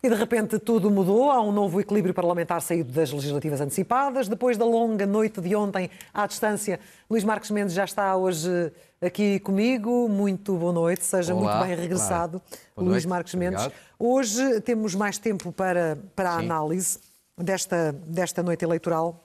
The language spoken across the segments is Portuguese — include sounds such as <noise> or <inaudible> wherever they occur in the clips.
E de repente tudo mudou, há um novo equilíbrio parlamentar saído das legislativas antecipadas. Depois da longa noite de ontem à distância, Luís Marcos Mendes já está hoje aqui comigo. Muito boa noite, seja Olá, muito bem regressado, Luís Marcos Mendes. obrigado. Hoje temos mais tempo para, para a Sim. análise desta, desta noite eleitoral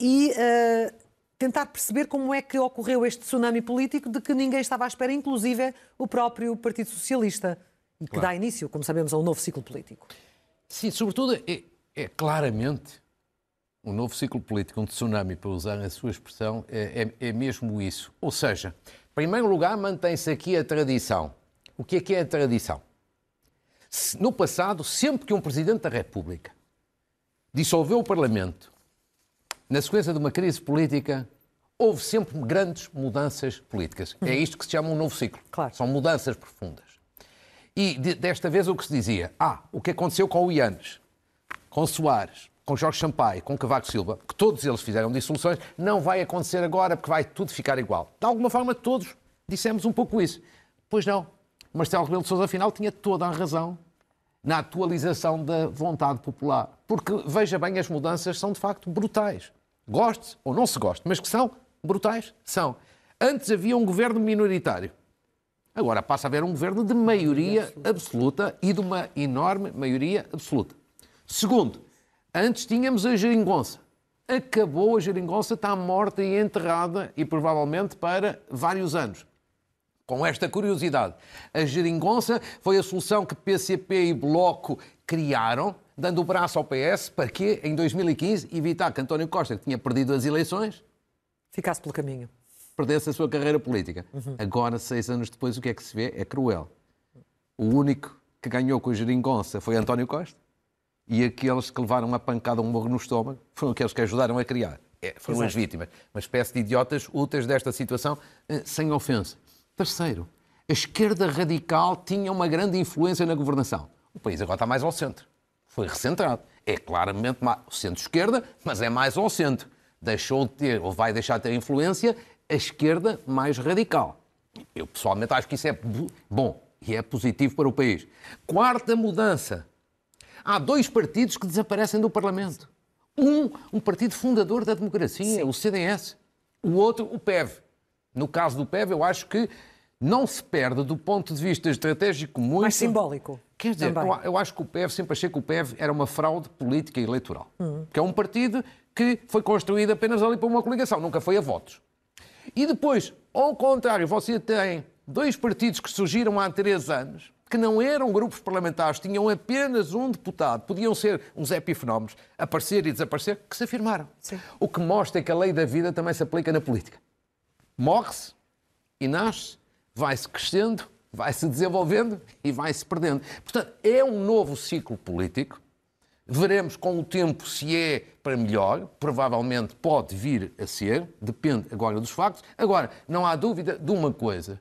e eh, tentar perceber como é que ocorreu este tsunami político de que ninguém estava à espera, inclusive o próprio Partido Socialista, que Claro. dá início, como sabemos, a um novo ciclo político. Sim, sobretudo é, é claramente um novo ciclo político, um tsunami, para usar a sua expressão, é, é- é mesmo isso. Ou seja, em primeiro lugar, mantém-se aqui a tradição. O que é que é a tradição? No passado, sempre que um Presidente da República dissolveu o Parlamento, na sequência de uma crise política, houve sempre grandes mudanças políticas. É isto que se chama um novo ciclo. Claro. São mudanças profundas. E de- desta vez o que se dizia? Ah, o que aconteceu com o Ianes, com Soares, com Jorge Sampaio, com Cavaco Silva, que todos eles fizeram dissoluções, não vai acontecer agora porque vai tudo ficar igual. De alguma forma, todos dissemos um pouco isso. Pois não. Marcelo Rebelo de Sousa, afinal, tinha toda a razão na atualização da vontade popular. Porque, veja bem, as mudanças são de facto brutais. Goste ou não se goste, mas que são brutais, são. Antes havia um governo minoritário. Agora passa a haver um governo de maioria absoluta e de uma enorme maioria absoluta. Segundo, antes tínhamos a geringonça. Acabou a geringonça, está morta e enterrada e provavelmente para vários anos. Com esta curiosidade, a geringonça foi a solução que PCP e Bloco criaram, dando o braço ao PS para que, em 2015, evitar que António Costa, que tinha perdido as eleições, Ficasse pelo caminho. Perdesse a sua carreira política. Agora, seis anos depois, o que é que se vê? É cruel. O único que ganhou com a geringonça foi António Costa e aqueles que levaram uma pancada, um morro no estômago, foram aqueles que ajudaram a criar. É, foram as Exato. vítimas. Uma espécie de idiotas úteis desta situação, eh, sem ofensa. Terceiro, a esquerda radical tinha uma grande influência na governação. O país agora está mais ao centro. Foi recentrado. É claramente centro-esquerda, mas é mais ao centro. Deixou de ter, ou vai deixar de ter influência, a esquerda mais radical. Eu pessoalmente acho que isso é bom e é positivo para o país. Quarta mudança. Há dois partidos que desaparecem do Parlamento. Um, um partido fundador da democracia, o CDS. O outro, o PEV. No caso do PEV, eu acho que não se perde do ponto de vista estratégico muito. Mais simbólico. Quer dizer, eu, eu acho que o PEV, sempre achei que o PEV era uma fraude política e eleitoral. Que é um partido que foi construído apenas ali para uma coligação, nunca foi a votos. E depois, ao contrário, você tem dois partidos que surgiram há três anos, que não eram grupos parlamentares, tinham apenas um deputado, podiam ser uns epifenómenos, aparecer e desaparecer, que se afirmaram. Sim. O que mostra que a lei da vida também se aplica na política. Morre-se e nasce, vai-se crescendo, vai-se desenvolvendo e vai-se perdendo. Portanto, é um novo ciclo político. Veremos com o tempo se é para melhor, provavelmente pode vir a ser, depende agora dos factos. Agora, não há dúvida de uma coisa.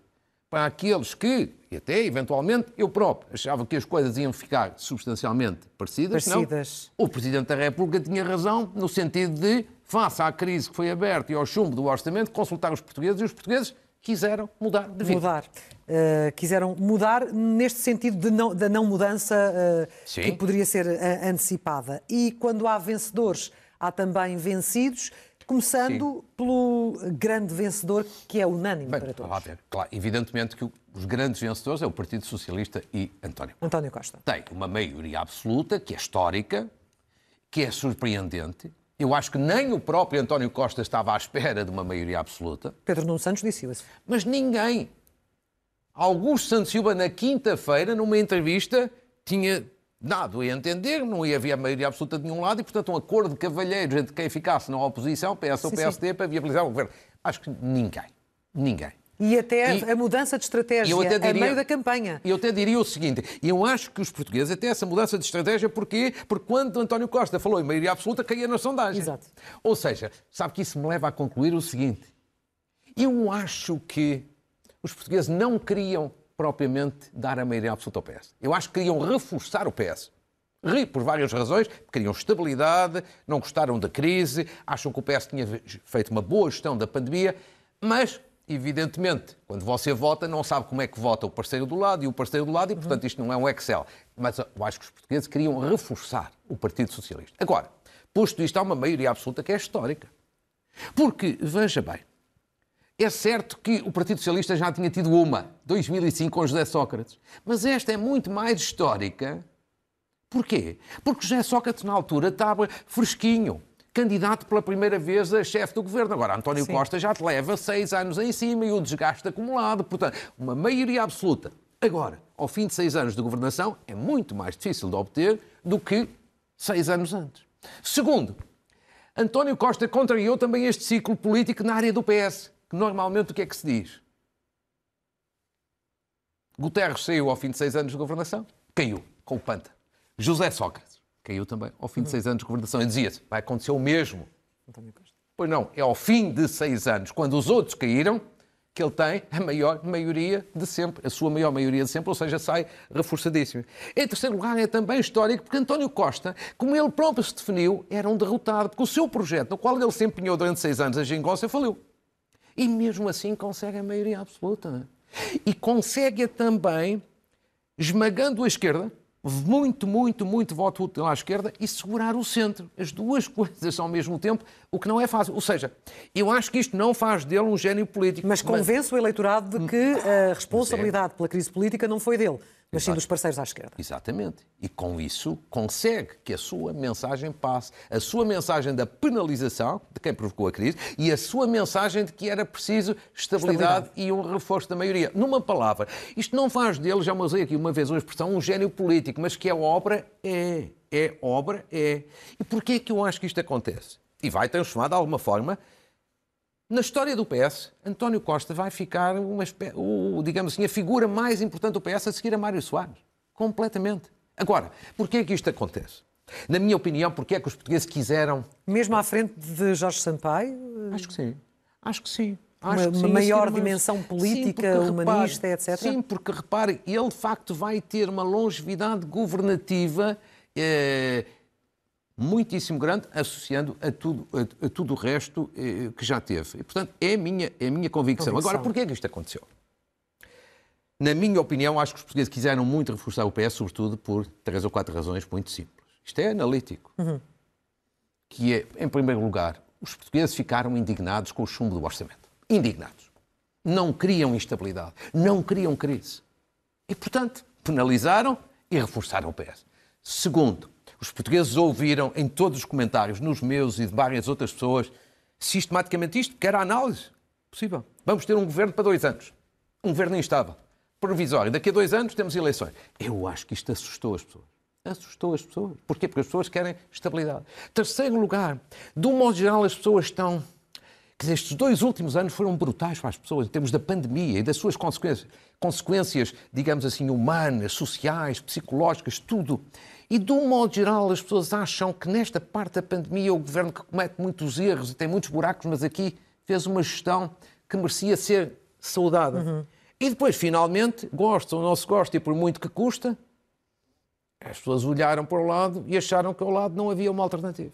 Para aqueles que, e até eventualmente eu próprio, achava que as coisas iam ficar substancialmente parecidas, Parecidas. não. O Presidente da República tinha razão no sentido de, face à crise que foi aberta e ao chumbo do orçamento, consultar os portugueses e os portugueses quiseram mudar de vida. Mudar. Uh, quiseram mudar neste sentido de não- da não mudança uh, Sim. que poderia ser uh, antecipada. E quando há vencedores, há também vencidos, começando pelo grande vencedor que é unânime Bem, para todos. ver. Claro, evidentemente que os grandes vencedores é o Partido Socialista e António. António Costa. Tem uma maioria absoluta, que é histórica, que é surpreendente. Eu acho que nem o próprio António Costa estava à espera de uma maioria absoluta. Pedro Nuno Santos disse isso. Mas ninguém. Augusto Santos Silva, na quinta-feira, numa entrevista, tinha dado a entender não ia haver maioria absoluta de nenhum lado e, portanto, um acordo de cavalheiros entre quem ficasse na oposição, PS ou Sim, PSD, para viabilizar o governo. Acho que ninguém. Ninguém. E até E- a mudança de estratégia Eu até a diria- meio da campanha. E eu até diria o seguinte: eu acho que os portugueses, até essa mudança de estratégia, porquê? Porque quando António Costa falou em maioria absoluta, caía na sondagem. Exato. Ou seja, sabe que isso me leva a concluir o seguinte: eu acho que os portugueses não queriam propriamente dar a maioria absoluta ao PS. Eu acho que queriam reforçar o PS. Por várias razões, queriam estabilidade, não gostaram da crise, acham que o PS tinha feito uma boa gestão da pandemia, mas evidentemente, quando você vota, não sabe como é que vota o parceiro do lado e o parceiro do lado, e portanto isto não é um Excel. Mas eu acho que os portugueses queriam reforçar o Partido Socialista. Agora, posto isto, há uma maioria absoluta que é histórica. Porque, veja bem, é certo que o Partido Socialista já tinha tido uma, 2005, com José Sócrates. Mas esta é muito mais histórica. Porquê? Porque José Sócrates, na altura, estava fresquinho candidato pela primeira vez a chefe do governo. Agora, António Sim. Costa já te leva seis anos em cima e o desgaste acumulado. Portanto, uma maioria absoluta. Agora, ao fim de seis anos de governação, é muito mais difícil de obter do que seis anos antes. Segundo, António Costa contrariou também este ciclo político na área do PS, que normalmente o que é que se diz? Guterres saiu ao fim de seis anos de governação, caiu com o Panta. José Sócrates caiu também ao fim de seis anos de governação. E dizia-se, vai acontecer o mesmo. Pois não, é ao fim de seis anos, quando os outros caíram, que ele tem a maior maioria de sempre, a sua maior maioria de sempre, ou seja, sai reforçadíssimo. Em terceiro lugar, é também histórico, porque António Costa, como ele próprio se definiu, era um derrotado, porque o seu projeto, no qual ele se empenhou durante seis anos, a Gengócia, faliu. E mesmo assim consegue a maioria absoluta. E consegue também esmagando a esquerda, muito, muito, muito voto útil à esquerda e segurar o centro. As duas <laughs> coisas ao mesmo tempo, o que não é fácil. Ou seja, eu acho que isto não faz dele um gênio político. Mas convence mas... o eleitorado de que a responsabilidade pela crise política não foi dele mas sim dos parceiros à esquerda. Exatamente. E com isso consegue que a sua mensagem passe. A sua mensagem da penalização de quem provocou a crise e a sua mensagem de que era preciso estabilidade, estabilidade. e um reforço da maioria. Numa palavra, isto não faz dele, já usei aqui uma vez uma expressão, um gênio político, mas que é obra, é. É obra, é. E porquê é que eu acho que isto acontece? E vai transformar de alguma forma na história do PS, António Costa vai ficar, uma, o, digamos assim, a figura mais importante do PS a seguir a Mário Soares. Completamente. Agora, porquê é que isto acontece? Na minha opinião, porquê é que os portugueses quiseram... Mesmo à frente de Jorge Sampaio? Acho que sim. Acho que sim. Acho uma, que sim, uma maior dimensão política, sim, humanista, repare, etc. Sim, porque repare, ele de facto vai ter uma longevidade governativa eh, muitíssimo grande, associando a tudo, a, a tudo o resto eh, que já teve. E, portanto, é a minha, é a minha convicção. convicção. Agora, porquê é que isto aconteceu? Na minha opinião, acho que os portugueses quiseram muito reforçar o PS, sobretudo por três ou quatro razões muito simples. Isto é analítico. Uhum. Que é, em primeiro lugar, os portugueses ficaram indignados com o chumbo do orçamento. Indignados. Não queriam instabilidade, não queriam crise. E, portanto, penalizaram e reforçaram o PS. Segundo, os portugueses ouviram em todos os comentários, nos meus e de várias outras pessoas, sistematicamente isto, que era análise possível. Vamos ter um governo para dois anos. Um governo instável, provisório. Daqui a dois anos temos eleições. Eu acho que isto assustou as pessoas. Assustou as pessoas. Porquê? Porque as pessoas querem estabilidade. Terceiro lugar, de um modo geral, as pessoas estão. Quer dizer, estes dois últimos anos foram brutais para as pessoas, em termos da pandemia e das suas consequências, consequências, digamos assim, humanas, sociais, psicológicas, tudo. E, de um modo geral, as pessoas acham que nesta parte da pandemia o governo que comete muitos erros e tem muitos buracos, mas aqui fez uma gestão que merecia ser saudada. Uhum. E depois, finalmente, gosta ou não se gosta, e por muito que custa, as pessoas olharam para o lado e acharam que ao lado não havia uma alternativa.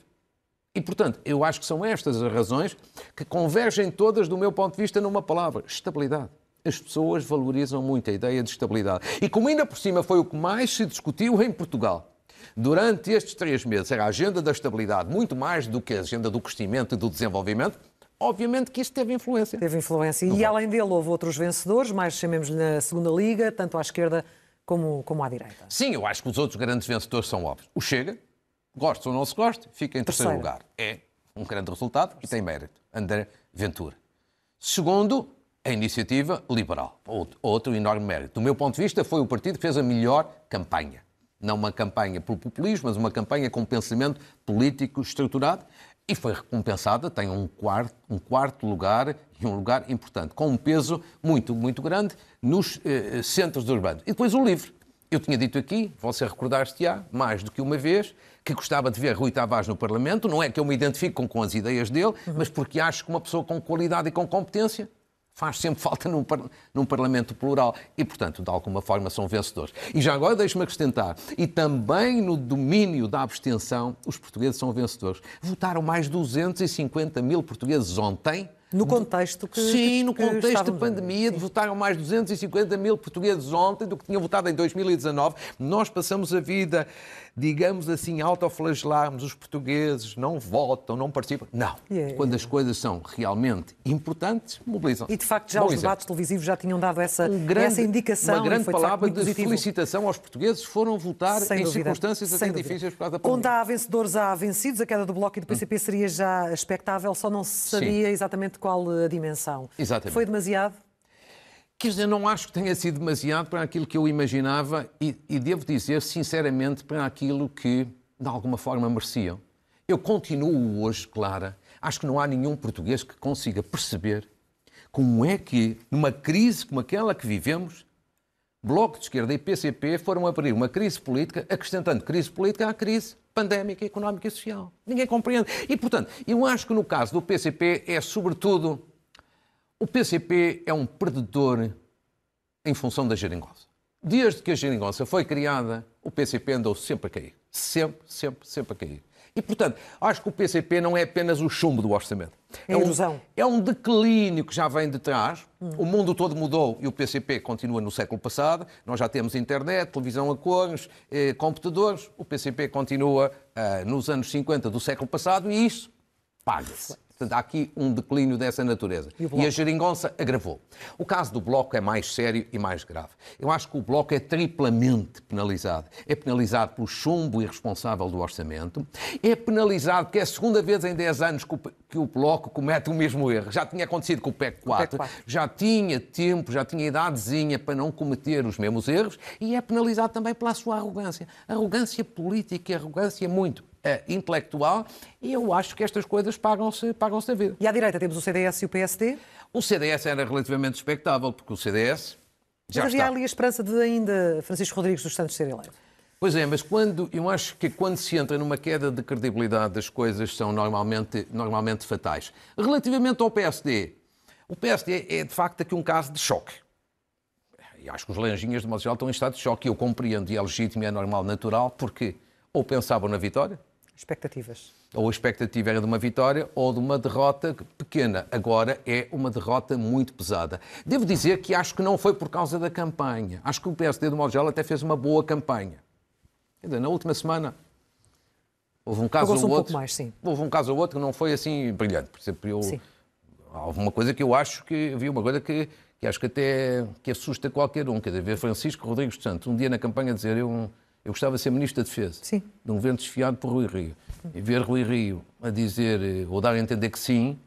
E, portanto, eu acho que são estas as razões que convergem todas, do meu ponto de vista, numa palavra: estabilidade. As pessoas valorizam muito a ideia de estabilidade. E como ainda por cima foi o que mais se discutiu em Portugal, durante estes três meses era a agenda da estabilidade, muito mais do que a agenda do crescimento e do desenvolvimento, obviamente que isto teve influência. Teve influência. E além dele, houve outros vencedores, mais chamemos-lhe na segunda liga, tanto à esquerda como, como à direita. Sim, eu acho que os outros grandes vencedores são óbvios. O Chega, gosta ou não se gosta, fica em terceiro, terceiro lugar. É um grande resultado e tem mérito. André Ventura. Segundo, a iniciativa liberal. Outro enorme mérito. Do meu ponto de vista, foi o partido que fez a melhor campanha. Não uma campanha por populismo, mas uma campanha com pensamento político estruturado e foi recompensada, tem um quarto, um quarto lugar e um lugar importante, com um peso muito, muito grande nos eh, centros urbanos. E depois o livro. Eu tinha dito aqui, você recordar-se-á, mais do que uma vez, que gostava de ver Rui Tavares no Parlamento. Não é que eu me identifique com, com as ideias dele, uhum. mas porque acho que uma pessoa com qualidade e com competência faz sempre <laughs> falta num, num, Parlamento plural e, portanto, de alguma forma são vencedores. E já agora deixe-me acrescentar, e também no domínio da abstenção, os portugueses são vencedores. Votaram mais de 250 mil portugueses ontem No contexto que. Sim, no contexto de pandemia, de votaram mais 250 mil portugueses ontem do que tinham votado em 2019. Nós passamos a vida, digamos assim, autoflagelarmos os portugueses, não votam, não participam. Não. Yeah. Quando as coisas são realmente importantes, mobilizam. E de facto já Bom os exemplo. debates televisivos já tinham dado essa, Um grande- essa indicação. Uma grande foi, de palavra de positivo. felicitação aos portugueses foram votar Sem em dúvida. circunstâncias Sem até dúvida. difíceis por causa da Onde pandemia. há vencedores, há vencidos. A queda do Bloco e do PCP seria já expectável, só não se sabia exatamente qual a dimensão. Exatamente. Foi demasiado? Quer dizer, não acho que tenha sido demasiado para aquilo que eu imaginava e, e devo dizer, sinceramente, para aquilo que, de alguma forma, mereciam. Eu continuo hoje, Clara, acho que não há nenhum português que consiga perceber como é que, numa crise como aquela que vivemos, Bloco de Esquerda e PCP foram abrir uma crise política, acrescentando crise política à crise pandémica, económica e social. Ninguém compreende. E, portanto, eu acho que no caso do PCP é, sobretudo, o PCP é um perdedor em função da geringonça. Desde que a geringonça foi criada, o PCP andou sempre a cair. Sempre, sempre, sempre a cair. E, portanto, acho que o PCP não é apenas o chumbo do orçamento. É um, erosão. é um declínio que já vem de trás. O mundo todo mudou e o PCP continua no século passado. Nós já temos internet, televisão a cores, eh, computadores. O PCP continua ah, nos anos 50 do século passado e isso paga-se. Portanto, há aqui um declínio dessa natureza. E o? E a geringonça agravou. O caso do Bloco é mais sério e mais grave. Eu acho que o Bloco é triplamente penalizado. É penalizado pelo chumbo irresponsável do orçamento, é penalizado porque é a segunda vez em 10 anos que o, que o Bloco comete o mesmo erro. Já tinha acontecido com o PEC 4, PEC 4. já tinha tempo, já tinha idadezinha para não cometer os mesmos erros e é penalizado também pela sua arrogância. Arrogância política e arrogância muito eh, intelectual e eu acho que estas coisas pagam-se pagam a vida. E à direita temos o CDS e o PSD. O CDS era relativamente expectável, porque o CDS já mas havia está. ali a esperança de ainda Francisco Rodrigues dos Santos ser eleito. Pois é, mas quando, eu acho que quando se entra numa queda de credibilidade, as coisas são normalmente, normalmente fatais. Relativamente ao PSD, o PSD é de facto aqui um caso de choque. E acho que os lanjinhas de geral estão em estado de choque eu compreendo, e é legítimo, e é normal, natural, porque ou pensavam na vitória, Expectativas. ou a expectativa era de uma vitória ou de uma derrota pequena. Agora é uma derrota muito pesada. Devo dizer que acho que não foi por causa da campanha. Acho que o PSD, de modo geral, até fez uma boa campanha. Na última semana houve um caso ou um outro. mais. Houve um caso ou outro que não foi assim brilhante. Por exemplo, eu, Sim. houve uma coisa que eu acho que vi uma coisa que, que acho que até que assusta qualquer um. Quer dizer, ver Francisco Rodrigues Santos um dia na campanha dizer eu, eu gostava de ser Ministro da Defesa Sim. de um governo desfiado por Rui Rio. E ver Rui Rio a dizer, eh, ou dar a entender que sim,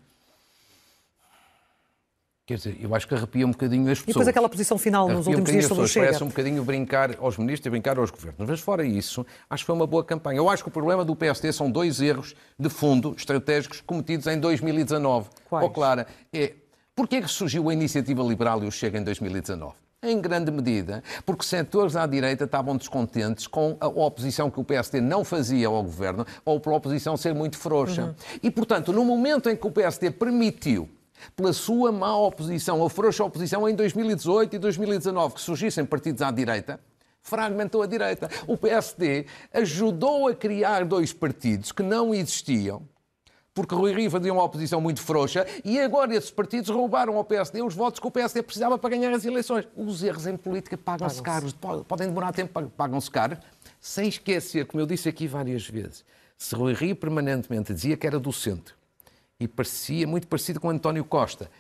quer dizer, eu acho que arrepia um bocadinho as E pessoas. depois aquela posição final nos Arrepia um últimos bocadinho dias as sobre o. Chega. Parece um bocadinho brincar aos ministros e brincar aos governos. Mas fora isso, acho que foi uma boa campanha. Eu acho que o problema do PSD são dois erros de fundo estratégicos cometidos em 2019. Quais? Ó, Clara, é, porquê é que surgiu a Iniciativa Liberal e o Chega em 2019? Em grande medida, porque setores à direita estavam descontentes com a oposição que o PSD não fazia ao governo ou pela oposição ser muito frouxa. E, portanto, no momento em que o PSD permitiu pela sua má oposição, ou frouxa oposição em 2018 e 2019, que surgissem partidos à direita, fragmentou a direita. O PSD ajudou a criar dois partidos que não existiam, porque Rui Rio fazia uma oposição muito frouxa e agora esses partidos roubaram ao PSD os votos que o PSD precisava para ganhar as eleições. Os erros em política pagam-se caros, po- podem demorar tempo, pagam-se caros, sem esquecer, como eu disse aqui várias vezes, se Rui Rio permanentemente dizia que era do centro e parecia muito parecido com António Costa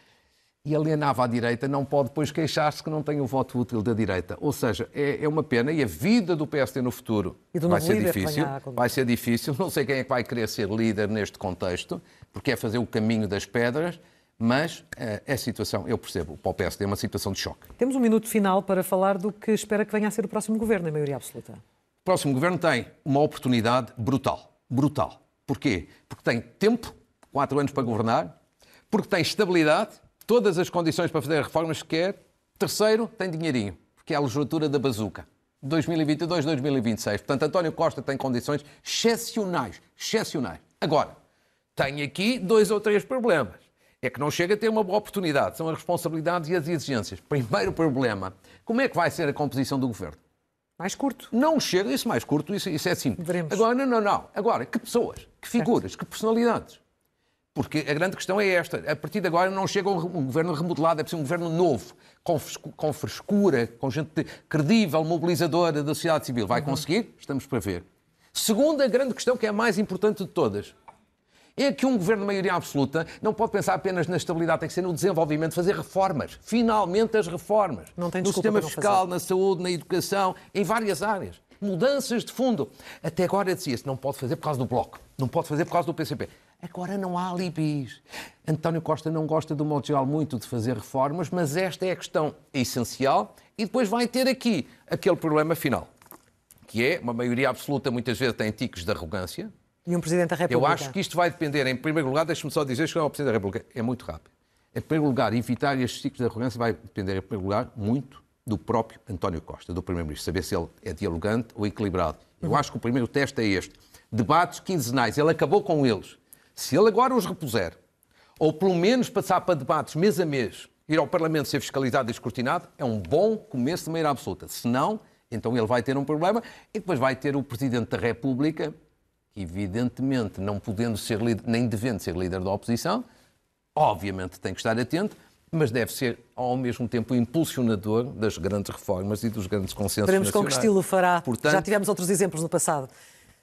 e alienava a direita, não pode depois queixar-se que não tem o voto útil da direita. Ou seja, é, é uma pena e a vida do PSD no futuro vai ser difícil. a- Vai ser difícil. Não sei quem é que vai querer ser líder neste contexto, porque é fazer o caminho das pedras, mas é a situação, eu percebo, para o PSD é uma situação de choque. Temos um minuto final para falar do que espera que venha a ser o próximo governo, em maioria absoluta. O próximo governo tem uma oportunidade brutal. Brutal. Porquê? Porque tem tempo, quatro anos para governar, porque tem estabilidade, todas as condições para fazer as reformas que quer. Terceiro, tem dinheirinho, porque é a legislatura da bazuca. 2022, 2026. Portanto, António Costa tem condições excepcionais. Excepcionais. Agora, tem aqui dois ou três problemas. É que não chega a ter uma boa oportunidade. São as responsabilidades e as exigências. Primeiro problema, como é que vai ser a composição do governo? Mais curto. Não chega, isso mais curto, isso, isso é simples. Veremos. Agora, não, não, não. Agora, que pessoas, que figuras, que personalidades. Porque a grande questão é esta. A partir de agora não chega um governo remodelado, é preciso um governo novo, com frescura, com gente credível, mobilizadora da sociedade civil. Vai conseguir? Estamos para ver. Segunda grande questão, que é a mais importante de todas, é que um governo de maioria absoluta não pode pensar apenas na estabilidade, tem que ser no desenvolvimento, fazer reformas. Finalmente as reformas. no sistema fiscal, na saúde, na educação, em várias áreas. Mudanças de fundo. Até agora dizia-se, não pode fazer por causa do Bloco, não pode fazer por causa do PCP. Agora não há alibis. António Costa não gosta, do modo geral, muito de fazer reformas, mas esta é a questão essencial. E depois vai ter aqui aquele problema final, que é uma maioria absoluta, muitas vezes tem tiques de arrogância, e um Presidente da República. Eu acho que isto vai depender, em primeiro lugar, deixe-me só dizer, chegar ao Presidente da República, é muito rápido. Em primeiro lugar, evitar estes ciclos de arrogância vai depender, em primeiro lugar, muito do próprio António Costa, do Primeiro-Ministro, saber se ele é dialogante ou equilibrado. Eu acho que o primeiro teste é este. Debates quinzenais, ele acabou com eles. Se ele agora os repuser, ou pelo menos passar para debates mês a mês, ir ao Parlamento ser fiscalizado e escrutinado, é um bom começo de maneira absoluta. Se não, então ele vai ter um problema e depois vai ter o Presidente da República que evidentemente, não podendo ser líder, nem devendo ser líder da oposição, obviamente tem que estar atento, mas deve ser ao mesmo tempo impulsionador das grandes reformas e dos grandes consensos Veremos nacionais. com que estilo fará. Portanto, Já tivemos outros exemplos no passado.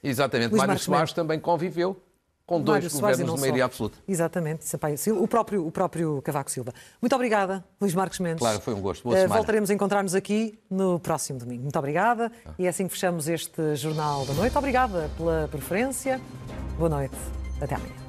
Exatamente. Luís Mário Soares também conviveu com dois Mário governos de maioria absoluta. Exatamente, o próprio, o próprio Cavaco Silva. Muito obrigada, Luís Marcos Mendes. Claro, foi um gosto. Boa uh, voltaremos a encontrar-nos aqui no próximo domingo. Muito obrigada. Ah. E é assim que fechamos este Jornal da Noite. Obrigada pela preferência. Boa noite. Até amanhã.